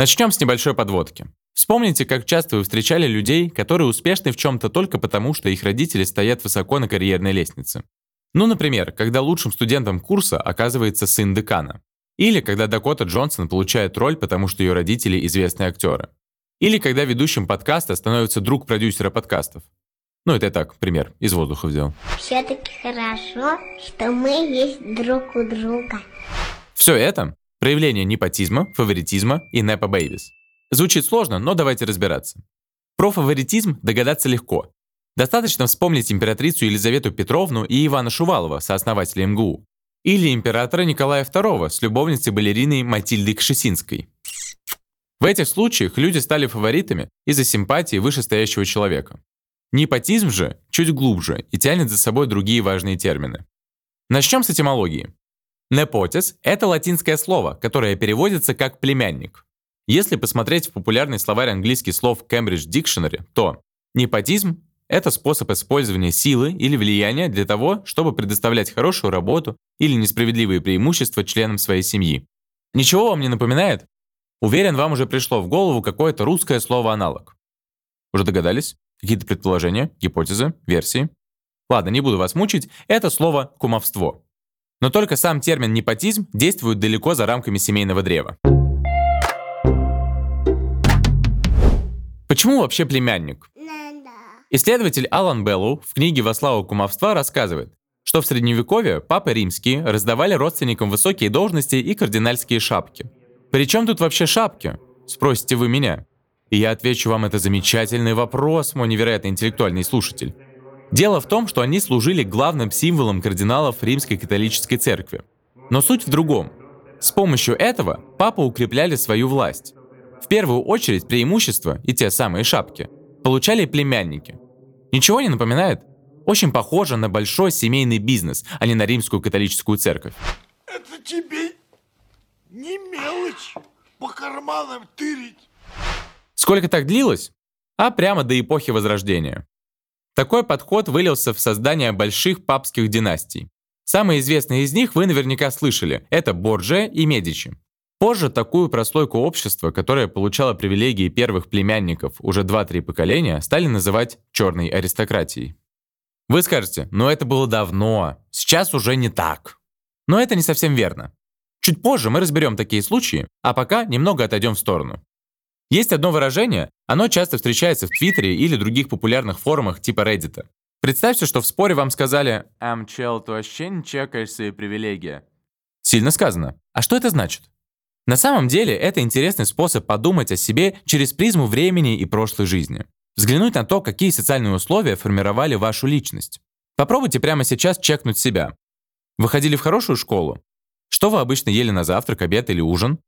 Начнем с небольшой подводки. Вспомните, как часто вы встречали людей, которые успешны в чем-то только потому, что их родители стоят высоко на карьерной лестнице. Ну, например, когда лучшим студентом курса оказывается сын декана. Или когда Дакота Джонсон получает роль, потому что ее родители известные актеры. Или когда ведущим подкаста становится друг продюсера подкастов. Ну, это я так, пример, из воздуха взял. Все-таки хорошо, что мы есть друг у друга. Все это Проявление непотизма, фаворитизма и непо-бейбис. Звучит сложно, но давайте разбираться. Про фаворитизм догадаться легко. Достаточно вспомнить императрицу Елизавету Петровну и Ивана Шувалова, сооснователя МГУ. Или императора Николая II с любовницей-балериной Матильдой Кшесинской. В этих случаях люди стали фаворитами из-за симпатии вышестоящего человека. Непотизм же чуть глубже и тянет за собой другие важные термины. Начнем с этимологии. Непотис – это латинское слово, которое переводится как «племянник». Если посмотреть в популярный словарь английских слов Cambridge Dictionary, то непотизм – это способ использования силы или влияния для того, чтобы предоставлять хорошую работу или несправедливые преимущества членам своей семьи. Ничего вам не напоминает? Уверен, вам уже пришло в голову какое-то русское слово-аналог. Уже догадались? Какие-то предположения, гипотезы, версии? Ладно, не буду вас мучить, это слово «кумовство». Но только сам термин непотизм действует далеко за рамками семейного древа. Почему вообще племянник? Исследователь Алан Беллоу в книге «Во славу кумовства» рассказывает, что в Средневековье папы римские раздавали родственникам высокие должности и кардинальские шапки. «При тут вообще шапки?» – спросите вы меня. И я отвечу вам это замечательный вопрос, мой невероятно интеллектуальный слушатель. Дело в том, что они служили главным символом кардиналов Римской католической церкви. Но суть в другом. С помощью этого папы укрепляли свою власть. В первую очередь преимущества, и те самые шапки, получали племянники. Ничего не напоминает? Очень похоже на большой семейный бизнес, а не на римскую католическую церковь. Это тебе не мелочь по карманам тырить. Сколько так длилось? А прямо до эпохи Возрождения. Такой подход вылился в создание больших папских династий. Самые известные из них вы наверняка слышали – это Борджия и Медичи. Позже такую прослойку общества, которая получала привилегии первых племянников уже 2-3 поколения, стали называть черной аристократией. Вы скажете, но это было давно, сейчас уже не так. Но это не совсем верно. Чуть позже мы разберем такие случаи, а пока немного отойдем в сторону. Есть одно выражение, оно часто встречается в Твиттере или других популярных форумах типа Reddit. Представьте, что в споре вам сказали «Ам, чел, ты вообще не чекаешь свои привилегии». Сильно сказано. А что это значит? На самом деле, это интересный способ подумать о себе через призму времени и прошлой жизни. Взглянуть на то, какие социальные условия формировали вашу личность. Попробуйте прямо сейчас чекнуть себя. Вы ходили в хорошую школу? Что вы обычно ели на завтрак, обед или ужин?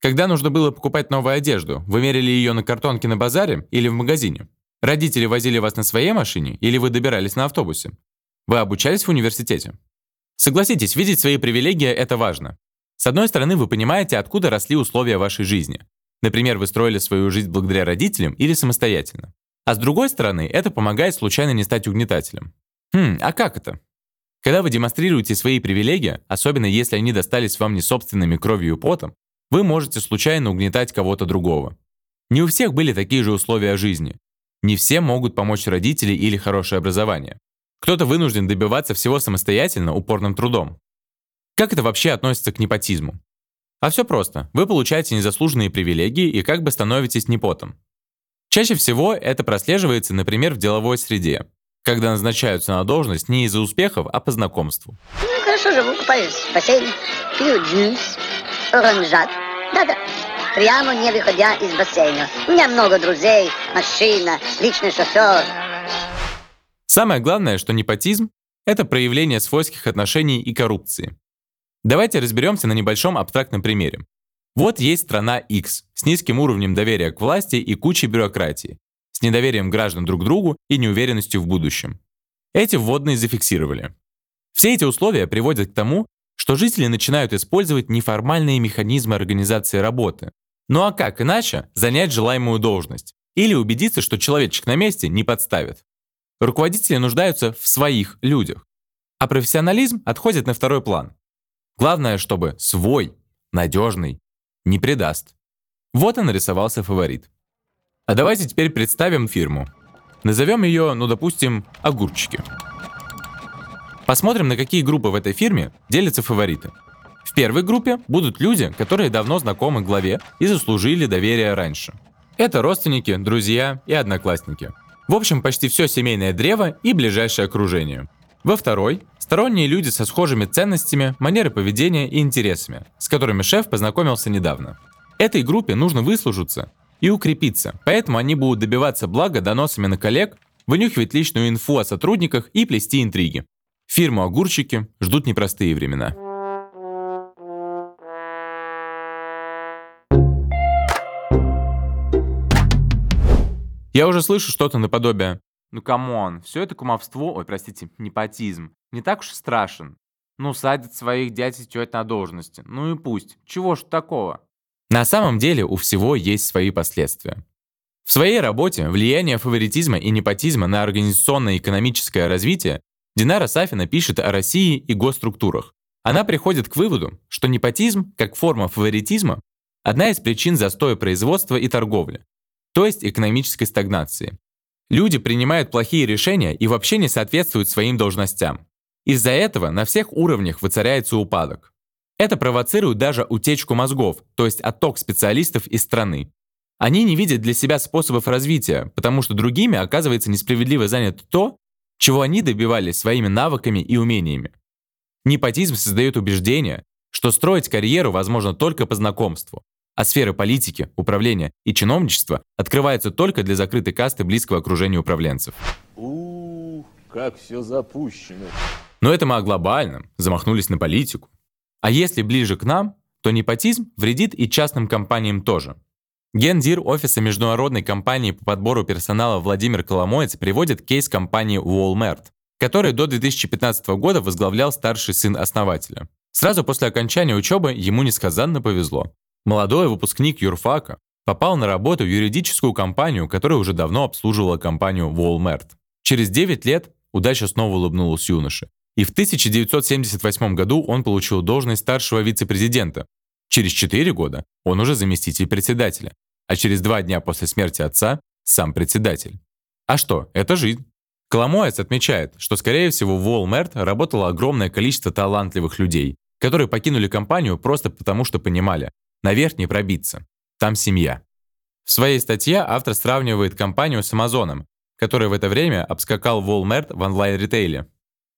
Когда нужно было покупать новую одежду, вы мерили ее на картонке на базаре или в магазине? Родители возили вас на своей машине или вы добирались на автобусе? Вы обучались в университете? Согласитесь, видеть свои привилегии – это важно. С одной стороны, вы понимаете, откуда росли условия вашей жизни. Например, вы строили свою жизнь благодаря родителям или самостоятельно. А с другой стороны, это помогает случайно не стать угнетателем. Хм, а как это? Когда вы демонстрируете свои привилегии, особенно если они достались вам не собственными кровью и потом, вы можете случайно угнетать кого-то другого. Не у всех были такие же условия жизни. Не все могут помочь родители или хорошее образование. Кто-то вынужден добиваться всего самостоятельно, упорным трудом. Как это вообще относится к непотизму? А все просто. Вы получаете незаслуженные привилегии и как бы становитесь непотом. Чаще всего это прослеживается, например, в деловой среде, когда назначаются на должность не из-за успехов, а по знакомству. Ну, хорошо живу, купаюсь в бассейне, пью джинс, оранжат. Да-да, прямо не выходя из бассейна. У меня много друзей, машина, личный шофер. Самое главное, что непотизм – это проявление свойских отношений и коррупции. Давайте разберемся на небольшом абстрактном примере. Вот есть страна X с низким уровнем доверия к власти и кучей бюрократии, с недоверием граждан друг к другу и неуверенностью в будущем. Эти вводные зафиксировали. Все эти условия приводят к тому, что жители начинают использовать неформальные механизмы организации работы. Ну а как иначе занять желаемую должность? Или убедиться, что человечек на месте не подставит? Руководители нуждаются в своих людях. А профессионализм отходит на второй план. Главное, чтобы свой, надежный, не предаст. Вот и нарисовался фаворит. А давайте теперь представим фирму. Назовем ее, ну допустим, «Огурчики». Посмотрим, на какие группы в этой фирме делятся фавориты. В первой группе будут люди, которые давно знакомы главе и заслужили доверие раньше. Это родственники, друзья и одноклассники. В общем, почти все семейное древо и ближайшее окружение. Во второй – сторонние люди со схожими ценностями, манерой поведения и интересами, с которыми шеф познакомился недавно. Этой группе нужно выслужиться и укрепиться, поэтому они будут добиваться блага доносами на коллег, вынюхивать личную инфу о сотрудниках и плести интриги. Фирму «Огурчики» ждут непростые времена. Я уже слышу что-то наподобие «Ну come on, все это кумовство, ой, простите, непотизм, не так уж и страшен. Ну, садят своих дядь и теть на должности. Ну и пусть. Чего ж такого?» На самом деле у всего есть свои последствия. В своей работе «Влияние фаворитизма и непотизма на организационное и экономическое развитие» Динара Сафина пишет о России и госструктурах. Она приходит к выводу, что непотизм, как форма фаворитизма, одна из причин застоя производства и торговли, то есть экономической стагнации. Люди принимают плохие решения и вообще не соответствуют своим должностям. Из-за этого на всех уровнях воцаряется упадок. Это провоцирует даже утечку мозгов, то есть отток специалистов из страны. Они не видят для себя способов развития, потому что другими оказывается несправедливо занято то, чего они добивались своими навыками и умениями. Непотизм создает убеждение, что строить карьеру возможно только по знакомству, а сферы политики, управления и чиновничества открываются только для закрытой касты близкого окружения управленцев. Ух, как все запущено. Но это мы о глобальном, замахнулись на политику. А если ближе к нам, то непотизм вредит и частным компаниям тоже. Гендир офиса международной компании по подбору персонала Владимир Коломоец приводит кейс компании Walmart, который до 2015 года возглавлял старший сын основателя. Сразу после окончания учебы ему несказанно повезло. Молодой выпускник юрфака попал на работу в юридическую компанию, которая уже давно обслуживала компанию Walmart. Через 9 лет удача снова улыбнулась юноше. И в 1978 году он получил должность старшего вице-президента. Через 4 года он уже заместитель председателя. А через два дня после смерти отца – сам председатель. А что, это жизнь. Коломоец отмечает, что, скорее всего, в Walmart работало огромное количество талантливых людей, которые покинули компанию просто потому, что понимали, Наверх не пробиться. Там семья. В своей статье автор сравнивает компанию с Амазоном, который в это время обскакал Walmart в онлайн-ритейле.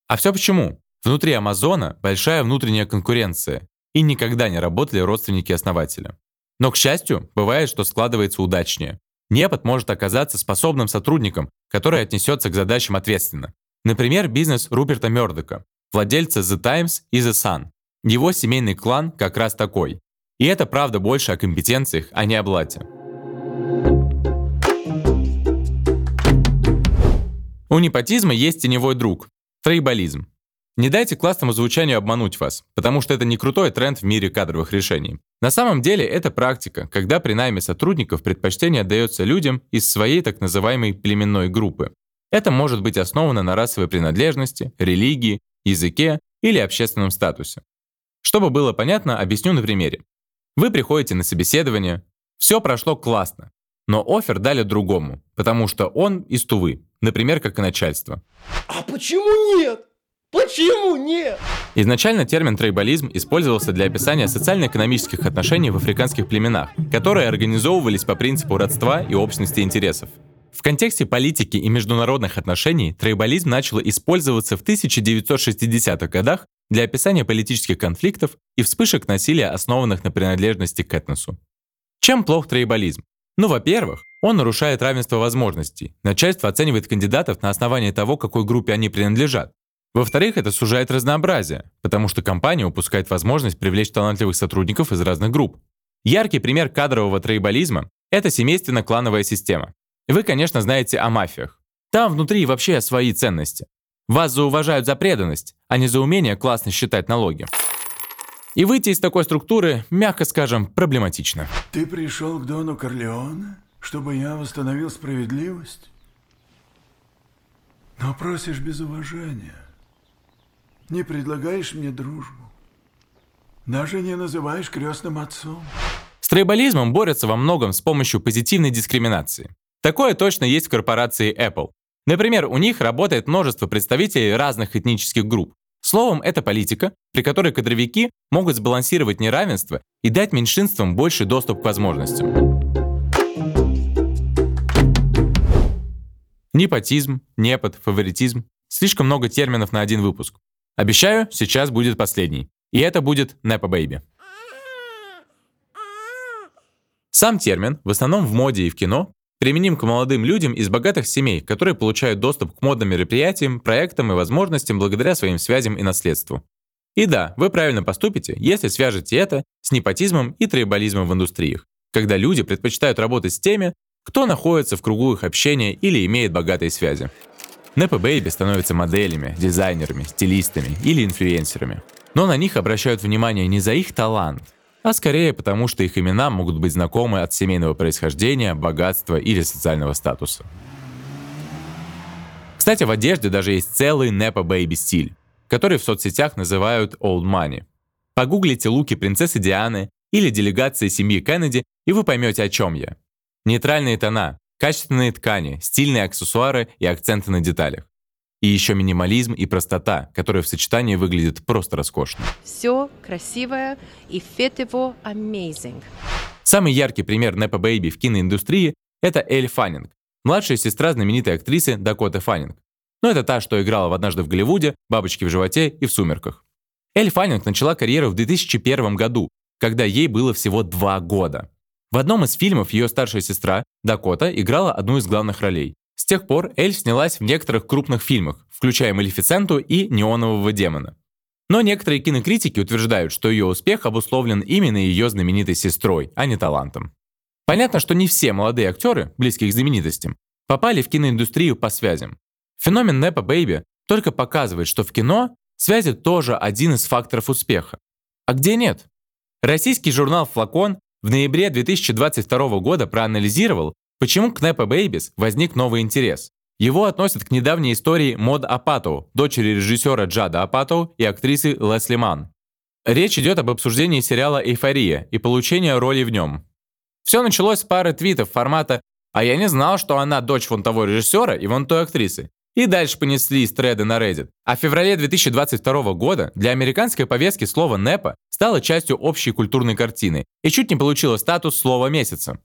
А все почему? Внутри Амазона большая внутренняя конкуренция, и никогда не работали родственники основателя. Но, к счастью, бывает, что складывается удачнее. Непод может оказаться способным сотрудником, который отнесется к задачам ответственно. Например, бизнес Руперта Мёрдока, владельца The Times и The Sun. Его семейный клан как раз такой. И это правда больше о компетенциях, а не о блате. У непотизма есть теневой друг – трейболизм. Не дайте классному звучанию обмануть вас, потому что это не крутой тренд в мире кадровых решений. На самом деле это практика, когда при найме сотрудников предпочтение отдается людям из своей так называемой племенной группы. Это может быть основано на расовой принадлежности, религии, языке или общественном статусе. Чтобы было понятно, объясню на примере. Вы приходите на собеседование, все прошло классно, но офер дали другому, потому что он из Тувы, например, как и начальство. А почему нет? Почему нет? Изначально термин трейбализм использовался для описания социально-экономических отношений в африканских племенах, которые организовывались по принципу родства и общности интересов. В контексте политики и международных отношений трейбализм начал использоваться в 1960-х годах для описания политических конфликтов и вспышек насилия, основанных на принадлежности к этносу. Чем плох трейбализм? Ну, во-первых, он нарушает равенство возможностей. Начальство оценивает кандидатов на основании того, какой группе они принадлежат. Во-вторых, это сужает разнообразие, потому что компания упускает возможность привлечь талантливых сотрудников из разных групп. Яркий пример кадрового троеболизма – это семейственно-клановая система. Вы, конечно, знаете о мафиях. Там внутри вообще свои ценности. Вас зауважают за преданность, а не за умение классно считать налоги. И выйти из такой структуры, мягко скажем, проблематично. Ты пришел к Дону Корлеоне, чтобы я восстановил справедливость? Но просишь без уважения. Не предлагаешь мне дружбу. Даже не называешь крестным отцом. С трейболизмом борются во многом с помощью позитивной дискриминации. Такое точно есть в корпорации Apple. Например, у них работает множество представителей разных этнических групп. Словом, это политика, при которой кадровики могут сбалансировать неравенство и дать меньшинствам больше доступ к возможностям. Непотизм, непот, фаворитизм. Слишком много терминов на один выпуск. Обещаю, сейчас будет последний. И это будет Nepo Baby. Сам термин, в основном в моде и в кино, применим к молодым людям из богатых семей, которые получают доступ к модным мероприятиям, проектам и возможностям благодаря своим связям и наследству. И да, вы правильно поступите, если свяжете это с непотизмом и трибализмом в индустриях, когда люди предпочитают работать с теми, кто находится в кругу их общения или имеет богатые связи. Nepo Baby становятся моделями, дизайнерами, стилистами или инфлюенсерами. Но на них обращают внимание не за их талант, а скорее потому, что их имена могут быть знакомы от семейного происхождения, богатства или социального статуса. Кстати, в одежде даже есть целый Nepo Baby стиль, который в соцсетях называют Old Money. Погуглите луки принцессы Дианы или делегации семьи Кеннеди, и вы поймете, о чем я. Нейтральные тона, качественные ткани, стильные аксессуары и акценты на деталях. И еще минимализм и простота, которые в сочетании выглядят просто роскошно. Все красивое и fit его amazing. Самый яркий пример Nepo Baby в киноиндустрии – это Эль Фаннинг, младшая сестра знаменитой актрисы Дакоты Фаннинг. Но это та, что играла в «Однажды в Голливуде», «Бабочки в животе» и «В сумерках». Эль Фаннинг начала карьеру в 2001 году, когда ей было всего два года. В одном из фильмов ее старшая сестра, Дакота, играла одну из главных ролей. С тех пор Эль снялась в некоторых крупных фильмах, включая «Малефиценту» и «Неонового демона». Но некоторые кинокритики утверждают, что ее успех обусловлен именно ее знаменитой сестрой, а не талантом. Понятно, что не все молодые актеры, близкие к знаменитостям, попали в киноиндустрию по связям. Феномен Непа Бэйби только показывает, что в кино связи тоже один из факторов успеха. А где нет? Российский журнал «Флакон» в ноябре 2022 года проанализировал, Почему к Nepo Babies возник новый интерес? Его относят к недавней истории Мод Апатоу, дочери режиссера Джада Апатоу и актрисы Лесли Ман. Речь идет об обсуждении сериала «Эйфория» и получении роли в нем. Все началось с пары твитов формата «А я не знал, что она дочь вон того режиссера и вон той актрисы». И дальше понеслись треды на Reddit. А в феврале 2022 года для американской повестки слово «непо» стало частью общей культурной картины и чуть не получило статус слова месяца.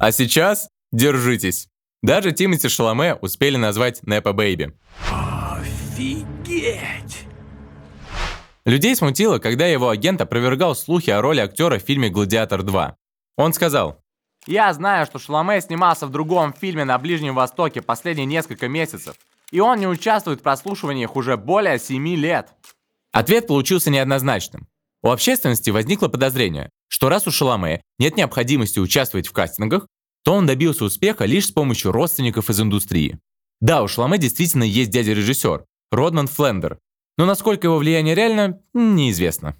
А сейчас держитесь. Даже Тимати Шаломе успели назвать Непа Бэйби. Офигеть! Людей смутило, когда его агент опровергал слухи о роли актера в фильме «Гладиатор 2». Он сказал, «Я знаю, что Шаломе снимался в другом фильме на Ближнем Востоке последние несколько месяцев, и он не участвует в прослушиваниях уже более 7 лет». Ответ получился неоднозначным. У общественности возникло подозрение, что раз у Шаломе нет необходимости участвовать в кастингах, то он добился успеха лишь с помощью родственников из индустрии. Да, у Шаломе действительно есть дядя-режиссер, Родман Флендер, но насколько его влияние реально, неизвестно.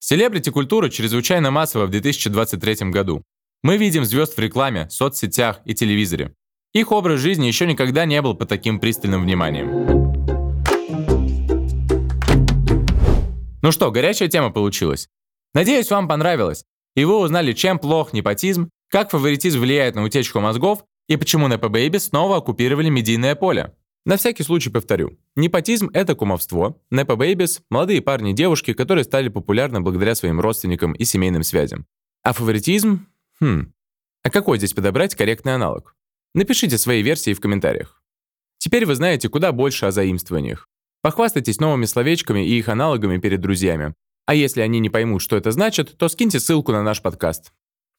Селебрити-культура чрезвычайно массовая в 2023 году. Мы видим звезд в рекламе, соцсетях и телевизоре. Их образ жизни еще никогда не был под таким пристальным вниманием. Ну что, горячая тема получилась. Надеюсь, вам понравилось, и вы узнали, чем плох непотизм, как фаворитизм влияет на утечку мозгов и почему Nepo Baby снова оккупировали медийное поле. На всякий случай повторю. Непотизм — это кумовство. Nepo Babies — молодые парни и девушки, которые стали популярны благодаря своим родственникам и семейным связям. А фаворитизм? Хм. А какой здесь подобрать корректный аналог? Напишите свои версии в комментариях. Теперь вы знаете куда больше о заимствованиях. Похвастайтесь новыми словечками и их аналогами перед друзьями. А если они не поймут, что это значит, то скиньте ссылку на наш подкаст.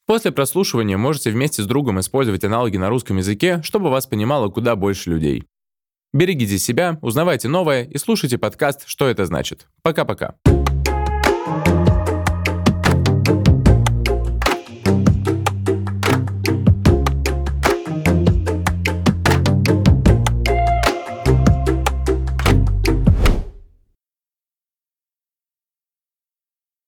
После прослушивания можете вместе с другом использовать аналоги на русском языке, чтобы вас понимало куда больше людей. Берегите себя, узнавайте новое и слушайте подкаст «Что это значит». Пока-пока.